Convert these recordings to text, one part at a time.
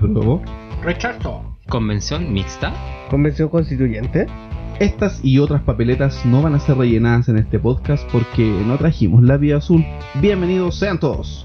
Apruebo. Rechazo. Convención mixta. Convención constituyente. Estas y otras papeletas no van a ser rellenadas en este podcast porque no trajimos la vía azul. Bienvenidos sean todos.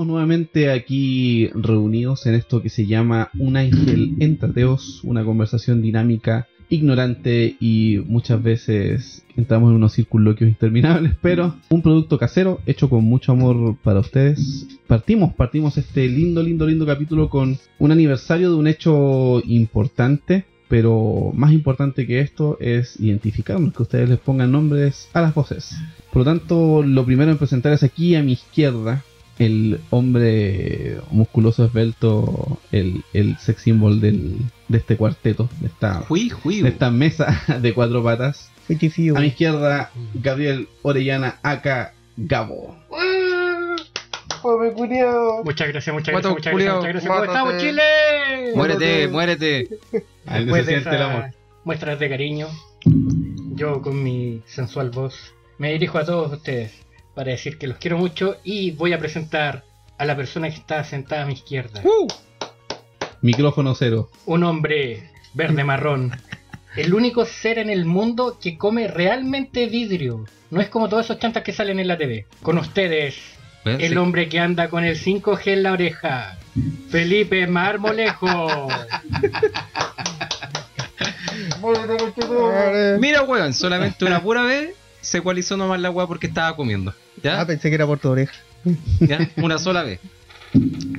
Estamos nuevamente aquí reunidos en esto que se llama Un ángel en tateos, una conversación dinámica, ignorante y muchas veces entramos en unos circunloquios interminables, pero un producto casero hecho con mucho amor para ustedes. Partimos, partimos este lindo, lindo, lindo capítulo con un aniversario de un hecho importante. Pero más importante que esto es identificarnos, que ustedes les pongan nombres a las voces. Por lo tanto, lo primero en presentar es aquí a mi izquierda, el hombre musculoso esbelto, el, el sex symbol del, de este cuarteto, de esta, de esta mesa de cuatro patas. A mi izquierda, Gabriel Orellana, acá Gabo. Pobre culiao. Muchas gracias, muchas gracias, muchas gracias, muchas gracias. ¿Cómo estamos, Chile? Muérete, muérete. De siente el amor. muestras de cariño, yo con mi sensual voz me dirijo a todos ustedes para decir que los quiero mucho y voy a presentar a la persona que está sentada a mi izquierda. Micrófono cero. Un hombre verde marrón. El único ser en el mundo que come realmente vidrio. No es como todos esos chantas que salen en la TV. Con ustedes, el sí. hombre que anda con el 5G en la oreja. Felipe Marmolejo. Mira, weón, solamente una pura vez se ecualizó nomás la weá porque estaba comiendo. ¿Ya? Ah, pensé que era por tu oreja. ¿Ya? Una sola vez.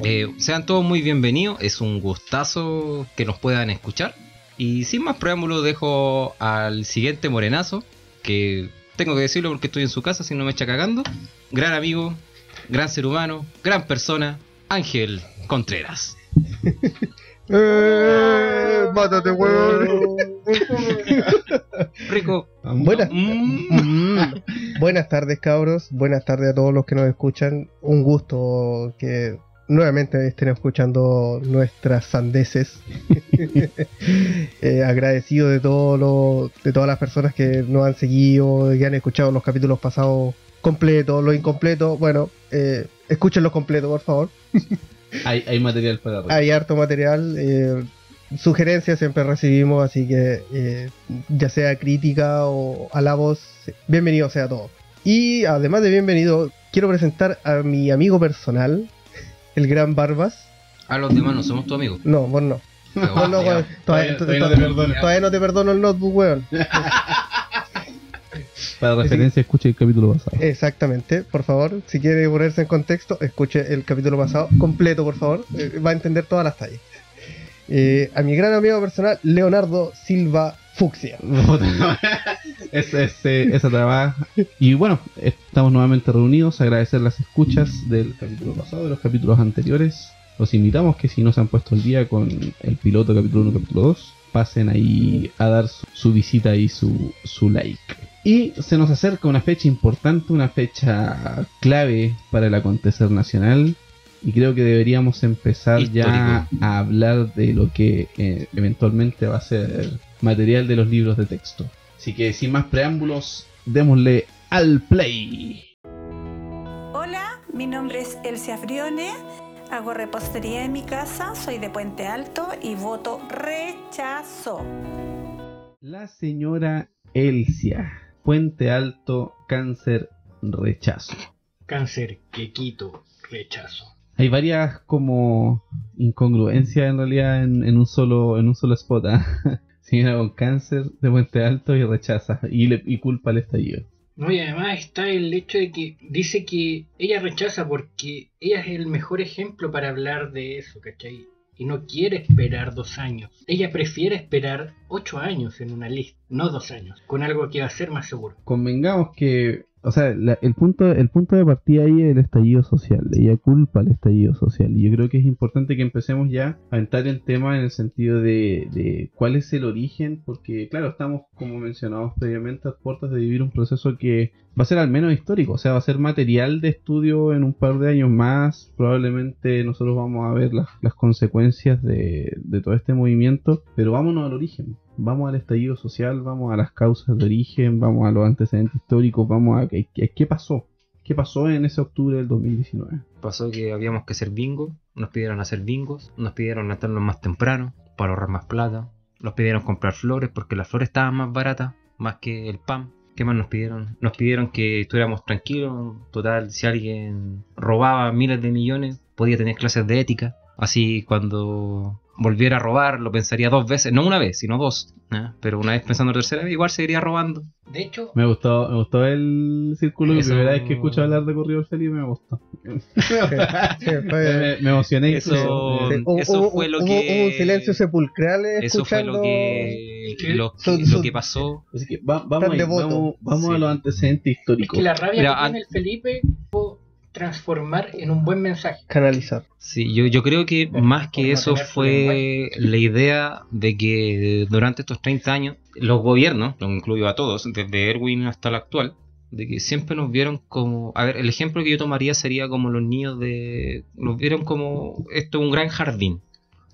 Eh, sean todos muy bienvenidos. Es un gustazo que nos puedan escuchar. Y sin más preámbulos, dejo al siguiente morenazo. Que tengo que decirlo porque estoy en su casa, si no me echa cagando. Gran amigo, gran ser humano, gran persona, Ángel Contreras. ¡Eh! ¡Mátate, weón! Rico. Buenas, Mm. Buenas tardes, cabros. Buenas tardes a todos los que nos escuchan. Un gusto que nuevamente estén escuchando nuestras sandeces. Eh, agradecido de todo lo, de todas las personas que nos han seguido, que han escuchado los capítulos pasados completos, los incompletos. Bueno, eh, escuchen los completos, por favor. Hay, hay material para. Hay harto material. eh, sugerencias siempre recibimos, así que eh, ya sea crítica o alabos, bienvenido sea todo. Y además de bienvenido, quiero presentar a mi amigo personal, el gran Barbas. A los demás no somos tu amigo. No, vos no. Pero, Vos no, weón. Todavía, Todavía- todavía no te perdono. todavía no te perdono el notebook, weón. Para referencia, escuche el capítulo pasado. Exactamente, por favor, si quiere ponerse en contexto, escuche el capítulo pasado completo, por favor. eh, va a entender todas las tallas. Eh, a mi gran amigo personal, Leonardo Silva Fucsia. Ese- esa trabaja. Y bueno, estamos nuevamente reunidos. Agradecer las escuchas del capítulo pasado, de los capítulos anteriores. Los invitamos que si no se han puesto el día con el piloto capítulo 1, capítulo 2, pasen ahí a dar su, su visita y su, su like. Y se nos acerca una fecha importante, una fecha clave para el acontecer nacional. Y creo que deberíamos empezar ya a hablar de lo que eh, eventualmente va a ser material de los libros de texto. Así que sin más preámbulos, démosle al play. Hola, mi nombre es Elsia Frione, hago repostería en mi casa, soy de Puente Alto y voto rechazo. La señora Elsia, Puente Alto, cáncer, rechazo. Cáncer, quequito, rechazo. Hay varias como incongruencias en realidad en, en un solo en un solo spot. ¿ah? Señora con cáncer de Puente Alto y rechaza y, le, y culpa al estallido. No, y además está el hecho de que dice que ella rechaza porque ella es el mejor ejemplo para hablar de eso, ¿cachai? Y no quiere esperar dos años. Ella prefiere esperar ocho años en una lista, no dos años, con algo que va a ser más seguro. Convengamos que o sea, la- el punto el punto de partida ahí es el estallido social. Ella culpa al estallido social. Y yo creo que es importante que empecemos ya a entrar en tema en el sentido de, de cuál es el origen, porque claro, estamos, como mencionamos previamente, a puertas de vivir un proceso que va a ser al menos histórico, o sea, va a ser material de estudio en un par de años más. Probablemente nosotros vamos a ver las, las consecuencias de, de todo este movimiento, pero vámonos al origen. Vamos al estallido social, vamos a las causas de origen, vamos a los antecedentes históricos, vamos a qué, pasó. ¿Qué pasó en ese octubre del 2019? Pasó que habíamos que hacer bingo, nos pidieron hacer bingos, nos pidieron levantarnos más temprano para ahorrar más plata, nos pidieron comprar flores porque las flores estaban más baratas, más que el pan. ¿Qué más nos pidieron? Nos pidieron que estuviéramos tranquilos, total, si alguien robaba miles de millones, podía tener clases de ética, así cuando volviera a robar lo pensaría dos veces, no una vez, sino dos, ¿eh? pero una vez pensando tercera vez igual seguiría robando. De hecho, Me gustó, me gustó el círculo. La Eso- primera vez que escucho hablar de Corrido Feliz me gustó. Fue- me, me emocioné. Eso- sí, eso fue lo hubo- que- hubo un silencio sepulcral Eso fue escuchando lo que, lo, Son- lo son- que pasó. Así que va- vamos, ahí, vamos, vamos Sí. a los antecedentes es históricos. que la rabia Mira, que tiene el Felipe pudo transformar en un buen mensaje. canalizar. Sí, yo, yo creo que más que eso fue la idea de que durante estos 30 años los gobiernos, lo incluyo a todos, desde Erwin hasta el actual, de que siempre nos vieron como... A ver, el ejemplo que yo tomaría sería como los niños de... Nos vieron como... Esto es un gran jardín.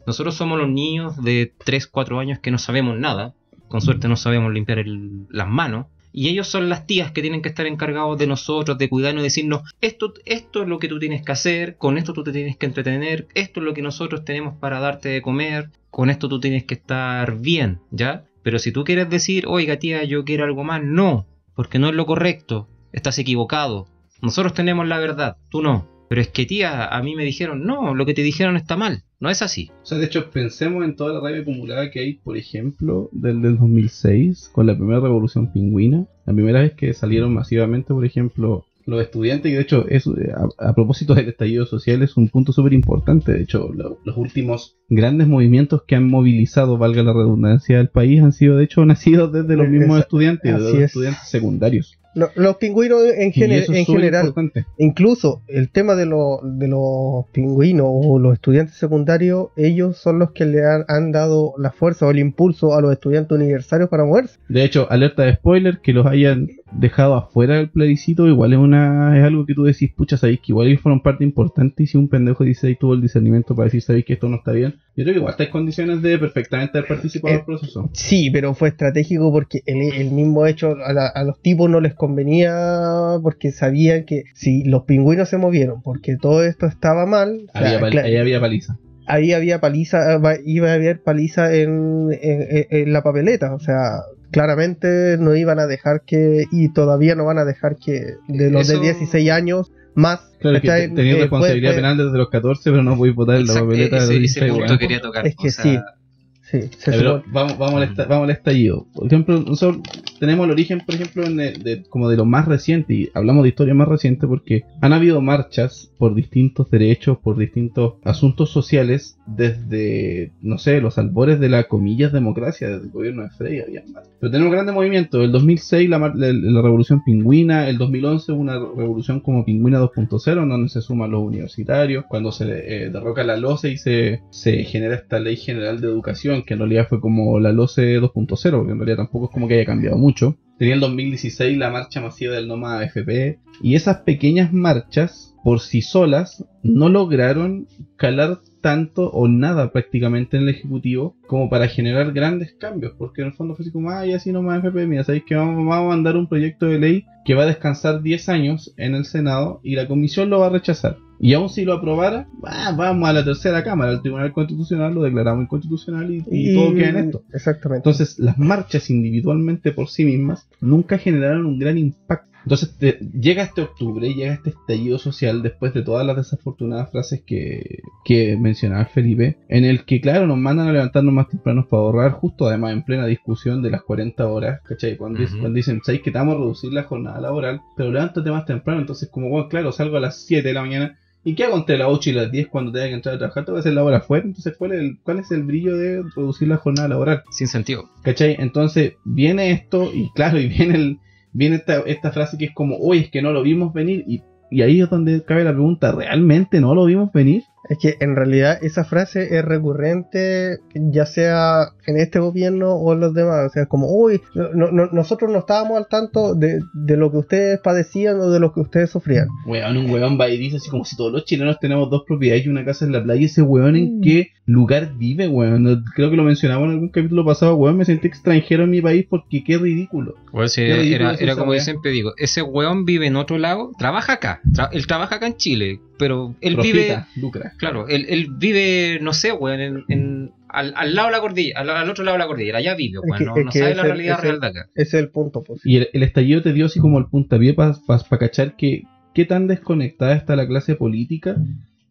Nosotros somos los niños de 3, 4 años que no sabemos nada. Con suerte no sabemos limpiar el- las manos. Y ellos son las tías que tienen que estar encargados de nosotros, de cuidarnos y decirnos, esto, esto es lo que tú tienes que hacer, con esto tú te tienes que entretener, esto es lo que nosotros tenemos para darte de comer, con esto tú tienes que estar bien, ¿ya? Pero si tú quieres decir, oiga tía, yo quiero algo más, no, porque no es lo correcto, estás equivocado. Nosotros tenemos la verdad, tú no. Pero es que tía, a mí me dijeron, no, lo que te dijeron está mal, no es así. O sea, de hecho, pensemos en toda la rabia acumulada que hay, por ejemplo, del, del 2006, con la primera revolución pingüina. La primera vez que salieron masivamente, por ejemplo, los estudiantes, y de hecho, es, eh, a, a propósito del estallido social, es un punto súper importante. De hecho, lo- los últimos grandes movimientos que han movilizado, valga la redundancia, del país han sido, de hecho, nacidos desde los mismos Esa- estudiantes, de los es. estudiantes secundarios. Lo- los pingüinos en, en general, importante. incluso el tema de, lo- de los pingüinos o los estudiantes secundarios, ellos son los que le han, han dado la fuerza o el impulso a los estudiantes universitarios para moverse. De hecho, alerta de spoiler, que los hayan dejado afuera del plebiscito, igual es una es algo que tú decís, pucha, sabéis que igual ellos fueron parte importante y si un pendejo dice ahí tuvo el discernimiento para decir, sabéis que esto no está bien, yo creo que igual está en condiciones de perfectamente haber participado Eh, del proceso. Sí, pero fue estratégico porque el, el mismo hecho a, la- a los tipos no les convenía porque sabían que si los pingüinos se movieron porque todo esto estaba mal, o sea, ahí había paliza. ahí había paliza, iba a haber paliza en- en- en la papeleta, o sea, claramente no iban a dejar que, y todavía no van a dejar que de los Eso- de 16 años más Claro que te- tenías Eh, responsabilidad puede- puede- penal desde los 14, pero no podéis votar en la papeleta de ese, los ese 16, punto weón. quería tocar. Es que o sea, sí. Sí, se pero supone- vamos, vamos, al esta- vamos al estallido. Por ejemplo, nosotros tenemos el origen, por ejemplo, en de, como de lo más reciente, y hablamos de historia más reciente porque han habido marchas por distintos derechos, por distintos asuntos sociales, desde, no sé, los albores de la comillas democracia, desde el gobierno de Frey, había marchas. Pero tenemos grandes movimientos. El 2006 la, la- la revolución pingüina, el 2011 una revolución como pingüina 2.0, en donde se suman los universitarios, cuando se eh, derroca la LOCE y se, se genera esta ley general de educación, que en realidad fue como la LOCE 2.0, porque en realidad tampoco es como que haya cambiado mucho. Tenía el 2016 la marcha masiva del Noma AFP, y esas pequeñas marchas, por sí solas, no lograron calar tanto o nada prácticamente en el Ejecutivo como para generar grandes cambios, porque en el fondo fue así como, ay, así nomás FP, mira, sabéis que vamos, vamos a mandar un proyecto de ley que va a descansar 10 años en el Senado y la Comisión lo va a rechazar. Y aún si lo aprobara, ah, vamos a la tercera cámara, al Tribunal Constitucional, lo declaramos inconstitucional y, y todo queda en esto. Exactamente. Entonces, las marchas individualmente por sí mismas nunca generaron un gran impacto. Entonces, te- llega este octubre, llega este estallido social después de todas las desafortunadas frases que, que mencionaba Felipe, en el que, claro, nos mandan a levantarnos más tempranos para ahorrar, justo además en plena discusión de las 40 horas, ¿cachai? Cuando, cuando dicen, ¿sabéis que te vamos a reducir la jornada laboral? Pero levántate más temprano, entonces, como, bueno, claro, salgo a las 7 de la mañana. ¿Y qué hago entre las 8 y las 10 cuando tenga que entrar a trabajar? Te voy a hacer la hora afuera. Entonces, ¿cuál es, el, ¿cuál es el brillo de reducir la jornada laboral? sin sentido. ¿Cachai? Entonces viene esto y claro, y viene el, viene esta, esta frase que es como, oye, es que no lo vimos venir. Y, y ahí es donde cabe la pregunta, ¿realmente no lo vimos venir? Es que en realidad esa frase es recurrente, ya sea en este gobierno o en los demás. O sea, como, uy, no- no- nosotros no estábamos al tanto de, de lo que ustedes padecían o de lo que ustedes sufrían. Weón, un weón va y dice así como si todos los chilenos tenemos dos propiedades y una casa en la playa. Ese weón en Mm. qué lugar vive, weón. Creo que lo mencionamos en algún capítulo pasado, weón. Me sentí extranjero en mi país porque qué ridículo. Bueno, sí, Qué ridículo era, como yo siempre digo, ese weón vive en otro lado, trabaja acá, tra- él trabaja acá en Chile, pero él vive, Profita, claro, él, él vive, no sé, weón, en, en- al, al lado de la cordillera, al, al otro lado de la cordillera, allá vive, Es weón, que- no, es no que sabe la realidad real de acá. Ese es el punto, pues. Y el, el estallido te dio así como el puntapié para cachar que qué tan desconectada está la clase política.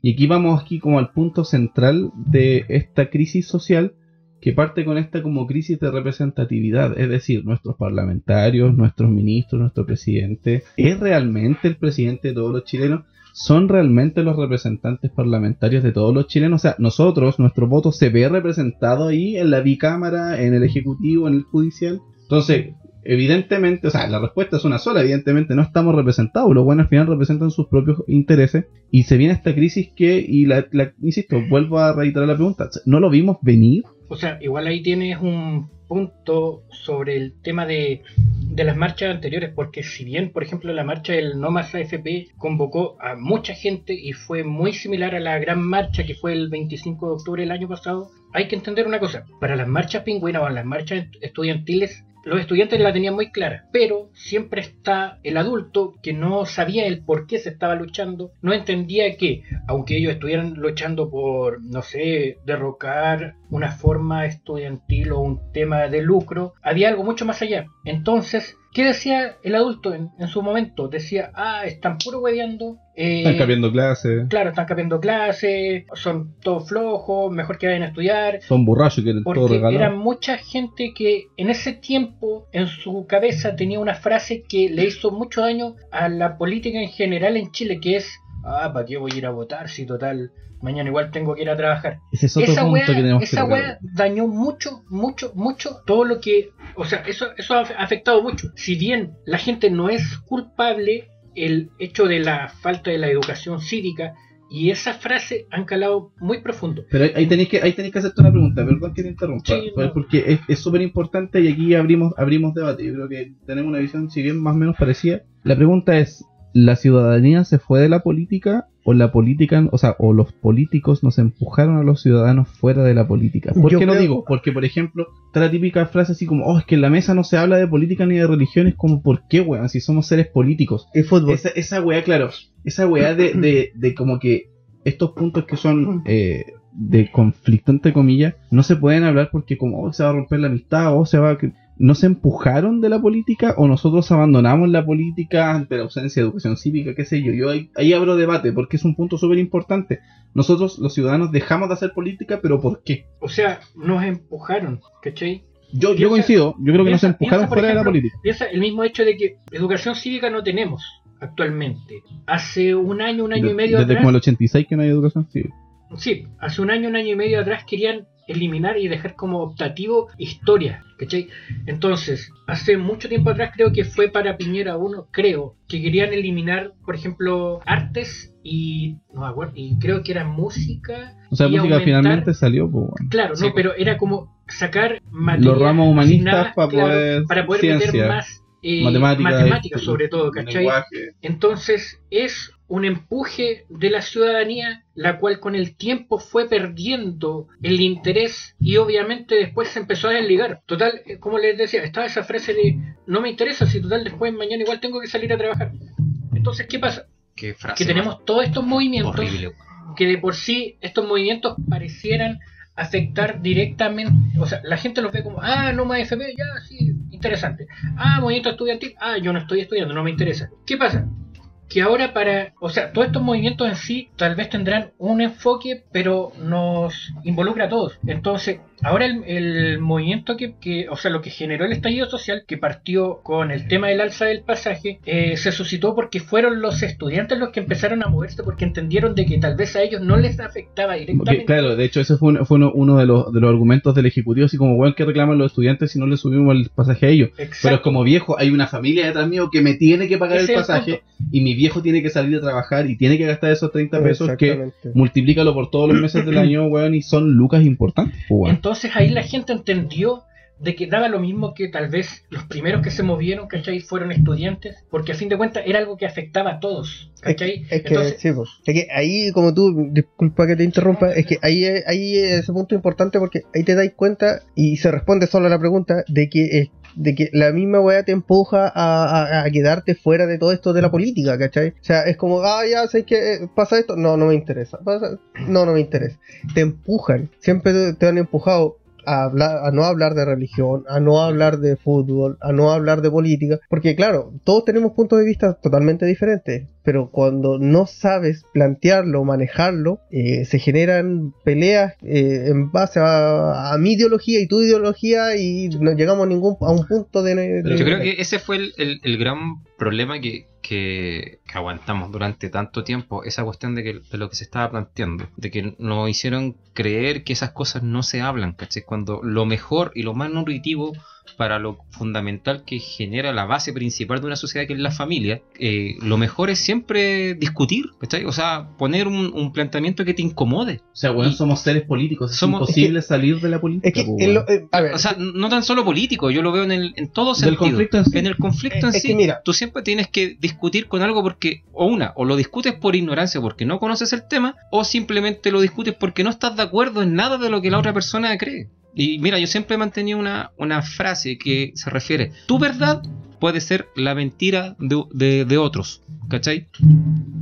Y aquí vamos aquí como al punto central de esta crisis social que parte con esta como crisis de representatividad, es decir, nuestros parlamentarios, nuestros ministros, nuestro presidente, ¿es realmente el presidente de todos los chilenos? ¿Son realmente los representantes parlamentarios de todos los chilenos? O sea, nosotros, nuestro voto se ve representado ahí en la bicámara, en el ejecutivo, en el judicial. Entonces, evidentemente, o sea, la respuesta es una sola, evidentemente no estamos representados, los buenos al final representan sus propios intereses y se viene esta crisis que, y la, la- insisto, vuelvo a reiterar la pregunta, ¿no lo vimos venir? O sea, igual ahí tienes un punto sobre el tema de, de las marchas anteriores, porque si bien, por ejemplo, la marcha del No Más AFP convocó a mucha gente y fue muy similar a la gran marcha que fue el 25 de octubre del año pasado, hay que entender una cosa, para las marchas pingüinas o las marchas estudiantiles, los estudiantes la tenían muy clara, pero siempre está el adulto que no sabía el por qué se estaba luchando, no entendía que, aunque ellos estuvieran luchando por, no sé, derrocar una forma estudiantil o un tema de lucro, había algo mucho más allá. Entonces, ¿qué decía el adulto en, en su momento? Decía, ah, están puro hueveando. eh, Están cambiando clases, Claro, están cambiando clases, son todos flojos, mejor que vayan a estudiar. son borrachos, quieren todo Porque regalado. era mucha gente que en ese tiempo en su cabeza tenía una frase que le hizo mucho daño a la política en general en Chile, que es, ah, ¿para qué voy a ir a votar si total mañana igual tengo que ir a trabajar? Ese es otro esa punto wea, que tenemos esa que wea dañó mucho, mucho, mucho todo lo que, o sea, eso, eso ha afectado mucho. Si bien la gente no es culpable, el hecho de la falta de la educación cívica y esa frase han calado muy profundo. Pero ahí- tenéis que, ahí tenéis que hacerte una pregunta, perdón que te interrumpa, Sí, no. porque es- es súper importante y aquí abrimos, abrimos debate. Yo creo que tenemos una visión, si bien más o menos parecida. La pregunta es, ¿la ciudadanía se fue de la política o la política, o sea, o los políticos nos empujaron a los ciudadanos fuera de la política? ¿Por Yo qué lo creo- digo? Porque, por ejemplo, está la típica frase así como, oh, es que en la mesa no se habla de política ni de religiones, como, ¿por qué, weón? Si somos seres políticos. Y fútbol. Esa, esa weá, claro, esa weá de, de, de como que estos puntos que son eh, de conflicto, entre comillas, no se pueden hablar porque como oh, se va a romper la amistad o se va a... ¿No se empujaron de la política o nosotros abandonamos la política ante la ausencia de educación cívica, qué sé yo? Yo ahí, ahí abro debate porque es un punto súper importante. Nosotros, los ciudadanos, dejamos de hacer política, pero ¿por qué? O sea, nos empujaron, ¿cachai? Yo, yo coincido, yo creo que nos empujaron piensa, fuera de la política. Piensa el mismo hecho de que educación cívica no tenemos actualmente. Hace un año, un año De- y medio desde atrás, como el 86 que no hay educación cívica. sí, hace un año, un año y medio atrás querían eliminar y dejar como optativo historia, ¿cachai? Entonces, hace mucho tiempo atrás creo que fue para Piñera 1, creo, que querían eliminar, por ejemplo, artes y, no me acuerdo, y creo que era música. O sea, y música aumentar- finalmente salió, pues, bueno. Claro, Sí, no, pues. pero era como sacar Los ramos humanistas para claro, poder para poder ciencia, meter más eh, matemática, matemáticas y- sobre todo, ¿cachai? lenguaje. Entonces es un empuje de la ciudadanía, la cual con el tiempo fue perdiendo el interés y obviamente después se empezó a desligar. Total, eh, como les decía, estaba esa frase de no me interesa si total después mañana igual tengo que salir a trabajar. Entonces, ¿qué pasa? Qué frase Que tenemos todos estos movimientos horrible. que de por sí estos movimientos parecieran afectar directamente, o sea, la gente los ve como, ah, no más FP, ya, sí, interesante. Ah, movimiento estudiantil, ah, yo no estoy estudiando, no me interesa. ¿Qué pasa? Que ahora para, o sea, todos estos movimientos en sí tal vez tendrán un enfoque, pero nos involucra a todos. Entonces, Ahora el, el movimiento que, que, o sea, lo que generó el estallido social, que partió con el tema del alza del pasaje, eh, se suscitó porque fueron los estudiantes los que empezaron a moverse porque entendieron de que tal vez a ellos no les afectaba Porque, directamente. claro, de hecho ese fue, un- fue uno, uno de, los, de los argumentos del Ejecutivo, así como, weón, que reclaman los estudiantes si no le subimos el pasaje a ellos? Exacto. Pero es como viejo, hay una familia detrás mío que me tiene que pagar Ese el pasaje y mi viejo tiene que salir a trabajar y tiene que gastar esos 30 pesos que multiplícalo por todos los meses del año, weón, y son lucas importantes, pues, weón. Entonces ahí la gente entendió de que daba lo mismo que tal vez los primeros que se movieron, ¿cachai? Fueron estudiantes, porque a fin de cuentas era algo que afectaba a todos, ¿cachai? que, es que, Entonces, sí, pues. Es que ahí, como tú, disculpa que te interrumpa, es que ahí, ahí es ese punto importante porque ahí te dais cuenta y se responde solo a la pregunta de que, de que la misma weá te empuja a, quedarte fuera de todo esto de la política, ¿cachai? O sea, es como, ah, ya sé que pasa esto, no, no me interesa, Pasa- no, no me interesa. Te empujan, siempre te han empujado. A, hablar, a no hablar de religión, a no hablar de fútbol, a no hablar de política, porque claro, todos tenemos puntos de vista totalmente diferentes, pero cuando no sabes plantearlo, manejarlo, eh, se generan peleas eh, en base a, a mi ideología y tu ideología y no llegamos a ningún a un punto de, de- Yo creo que ese fue el, el- el gran problema que, que- aguantamos durante tanto tiempo, esa cuestión de, que, de lo que se estaba planteando, de que nos hicieron creer que esas cosas no se hablan, ¿cachai? Cuando lo mejor y lo más nutritivo para lo fundamental que genera la base principal de una sociedad que es la familia, eh, lo mejor es siempre discutir, ¿cachai? O sea, poner un, un planteamiento que te incomode. O sea, Y- somos seres políticos, es somos- imposible salir de la política. es que pues, en lo- weón. eh, a ver, O sea, no tan solo político, yo lo veo en, el, en todo Del sentido. conflicto en sí. el conflicto en Es sí, que mira. tú siempre tienes que discutir con algo porque, o una, o lo discutes por ignorancia porque no conoces el tema, o simplemente lo discutes porque no estás de acuerdo en nada de lo que la otra persona cree. Y mira, yo siempre he mantenido una, una frase que se refiere, tu verdad puede ser la mentira de, de- de otros, ¿cachai?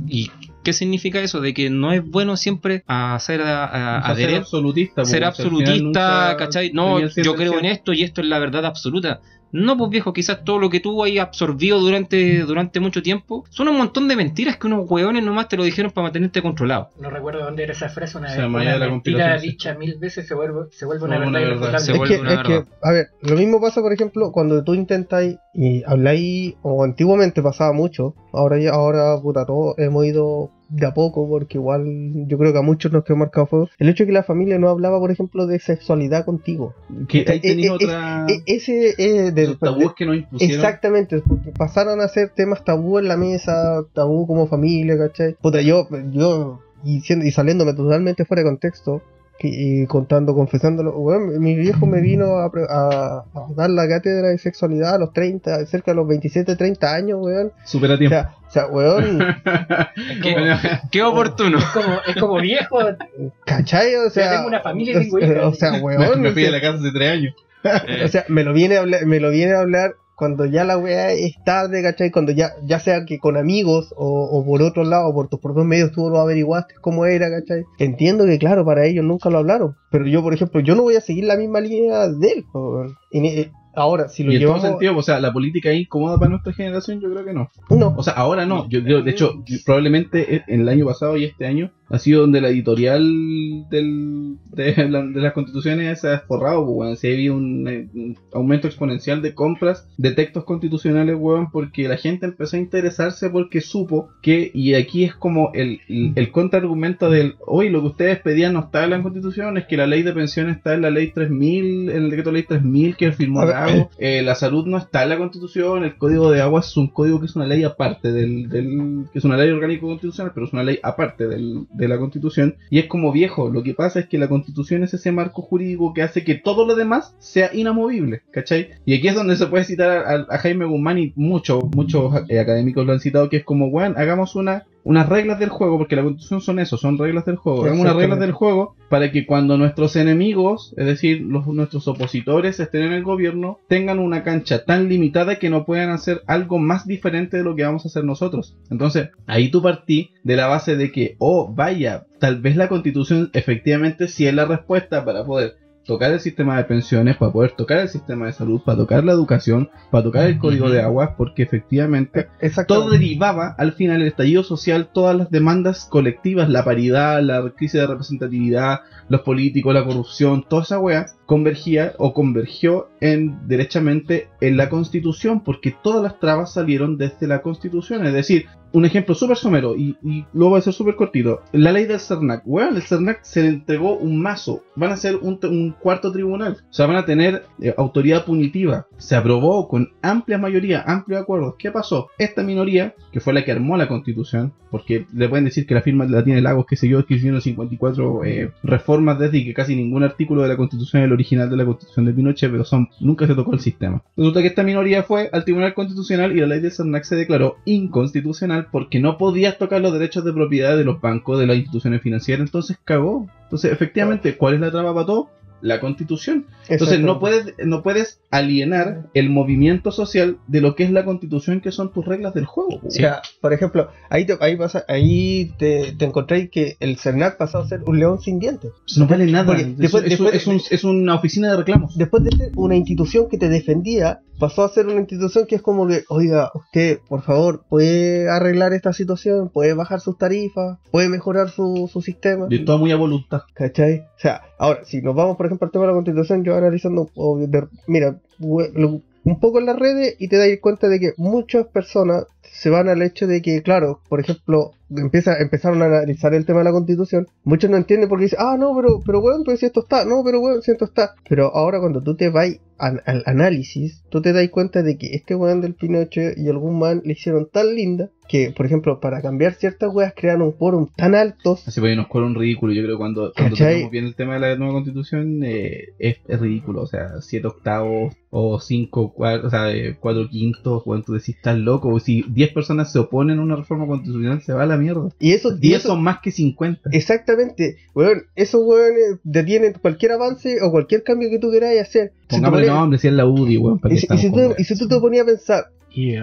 ¿Y qué significa eso? De que no es bueno siempre hacer a, a- sea, ser adherir absolutista, pues, ser final absolutista, ¿cachai? No, yo creo en esto y esto es la verdad absoluta. No, pues viejo, quizás todo lo que tú hayas absorbido durante, durante mucho tiempo son un montón de mentiras que unos hueones nomás te lo dijeron para mantenerte controlado. no recuerdo dónde era esa frase, una, O sea, más una la mentira sí. dicha mil veces se vuelve, se vuelve una verdad verdad. Se es vuelve que, una es que, a ver, lo mismo pasa, por ejemplo, cuando tú intentas y habláis, o antiguamente pasaba mucho, ahora ya, ahora, puta, todos hemos ido de a poco, porque igual yo creo que a muchos nos quedó marcado fuego. El hecho de que la familia no hablaba, por ejemplo, de sexualidad contigo. Que ahí Eh, eh, otra. E- ese es de, los tabúes que nos impusieron. Exactamente, porque pasaron a ser temas tabú en la mesa, tabú como familia, ¿cachai? Puta, yo, yo, y, siendo, y saliéndome totalmente fuera de contexto, y contando, confesándolo, weón, mi viejo me vino a, pre- a- a dar la cátedra de sexualidad a los 30, cerca de los 27, 30 años, weón. Supera O tiempo. sea, o sea, weón, Qué, qué oportuno. Es como, es como viejo, ¿cachai? O sea, tengo una familia y tengo o sea, hijos. O sea, me, weón, me fui de la casa hace tres años. O sea, me lo viene a hablar, me lo viene a hablar cuando ya la weá es tarde, ¿cachai? Cuando ya, ya sea que con amigos o, o por otro lado, por tus propios medios tú lo averiguaste cómo era, ¿cachai? Entiendo que claro, para ellos nunca lo hablaron. Pero yo, por ejemplo, yo no voy a seguir la misma línea de él. eh, ahora, si lo y en todo llevamos... sentido, o sea, la política es incómoda para nuestra generación, yo creo que no. No. O sea, ahora no. Yo creo, de hecho, probablemente en el año pasado y este año ha sido donde la editorial del, de, la- de las constituciones se ha forrado, pues, weón. Si ha habido un, eh, un aumento exponencial de compras de textos constitucionales, weón, porque la gente empezó a interesarse porque supo que, y aquí es como el, el, el contraargumento del, hoy lo que ustedes pedían no está en la constitución, es que la ley de pensiones está en la ley 3000, en el decreto ley 3000 que firmó Lago, eh, la salud no está en la constitución, el código de aguas es un código que es una ley aparte del, del que es una ley orgánica constitucional, pero es una ley aparte del, de la constitución y es como viejo, lo que pasa es que la constitución es ese marco jurídico que hace que todo lo demás sea inamovible, ¿cachai? Y aquí es donde se puede citar a, a Jaime Guzmán y muchos, muchos eh, académicos lo han citado, que es como, weón, hagamos una unas reglas del juego, porque la constitución son eso, son reglas del juego. Hagamos unas reglas del juego para que cuando nuestros enemigos, es decir, los, nuestros opositores estén en el gobierno, tengan una cancha tan limitada que no puedan hacer algo más diferente de lo que vamos a hacer nosotros. Entonces, ahí tú partí de la base de que, oh, vaya, tal vez la constitución efectivamente sí es la respuesta para poder tocar el sistema de pensiones, para poder tocar el sistema de salud, para tocar la educación, para tocar el código de aguas, porque efectivamente Exacto. todo derivaba al final el estallido social, todas las demandas colectivas, la paridad, la crisis de representatividad, los políticos, la corrupción, toda esa wea, convergía o convergió en derechamente en la constitución, porque todas las trabas salieron desde la constitución. Es decir, un ejemplo súper somero y, luego va a ser súper cortito. La ley del CERNAC. Bueno, el CERNAC se le entregó un mazo. Van a ser un, cuarto tribunal. O sea, van a tener eh, autoridad punitiva. Se aprobó con amplia mayoría, amplio acuerdo. ¿Qué pasó? Esta minoría, que fue la que armó la constitución, porque le pueden decir que la firma la tiene Lagos, que se yo, que hicieron 54 eh, reformas desde que casi ningún artículo de la constitución es original de la constitución de Pinochet, pero son nunca se tocó el sistema. Resulta que esta minoría fue al Tribunal Constitucional y la ley del CERNAC se declaró inconstitucional porque no podías tocar los derechos de propiedad de los bancos, de las instituciones financieras, entonces cagó. Entonces, efectivamente, ¿cuál es la traba para todo? La constitución. Entonces no puedes, no puedes alienar el movimiento social de lo que es la constitución, que son tus reglas del juego. O sea, por ejemplo, ahí te, ahí pasa, ahí te, te encontráis que el CERNAC pasó a ser un león sin dientes. No vale nada. Después- es, después- es un- es una oficina de reclamos. Después de ser una institución que te defendía, pasó a ser una institución que es como que, oiga, usted, por favor, puede arreglar esta situación, puede bajar sus tarifas, puede mejorar su, su sistema. De todo muy a voluntad. ¿Cachai? O sea, ahora, si nos vamos, por ejemplo, al tema de la constitución, yo analizando, mira, un poco en las redes y te das cuenta de que muchas personas se van al hecho de que, claro, por ejemplo, empieza, empezaron a analizar el tema de la constitución, muchos no entienden porque dicen, ah, no, pero, pero weón, pues si esto está, no, pero weón, si esto está. Pero ahora cuando tú te vas al, al análisis, tú te das cuenta de que este weón del Pinochet y algún man le hicieron tan linda que, por ejemplo, para cambiar ciertas weas crearon un quórum tan altos Así pues nos cuela un ridículo. Yo creo que cuando, cuando toquemos bien el tema de la nueva constitución eh, es, es ridículo. O sea, 7 octavos o 5 cuartos, o sea, 4 quintos. Cuando tú decís, estás loco. O si 10 personas se oponen a una reforma constitucional, se va a la mierda. Y eso, y 10 eso- son más que 50. Exactamente, weón, esos weones detienen cualquier avance o cualquier cambio que tú queráis hacer. Si Pongámosle pones- nombre, si es la UDI, weón. ¿para y, si- si tú, y si tú te ponías a pensar,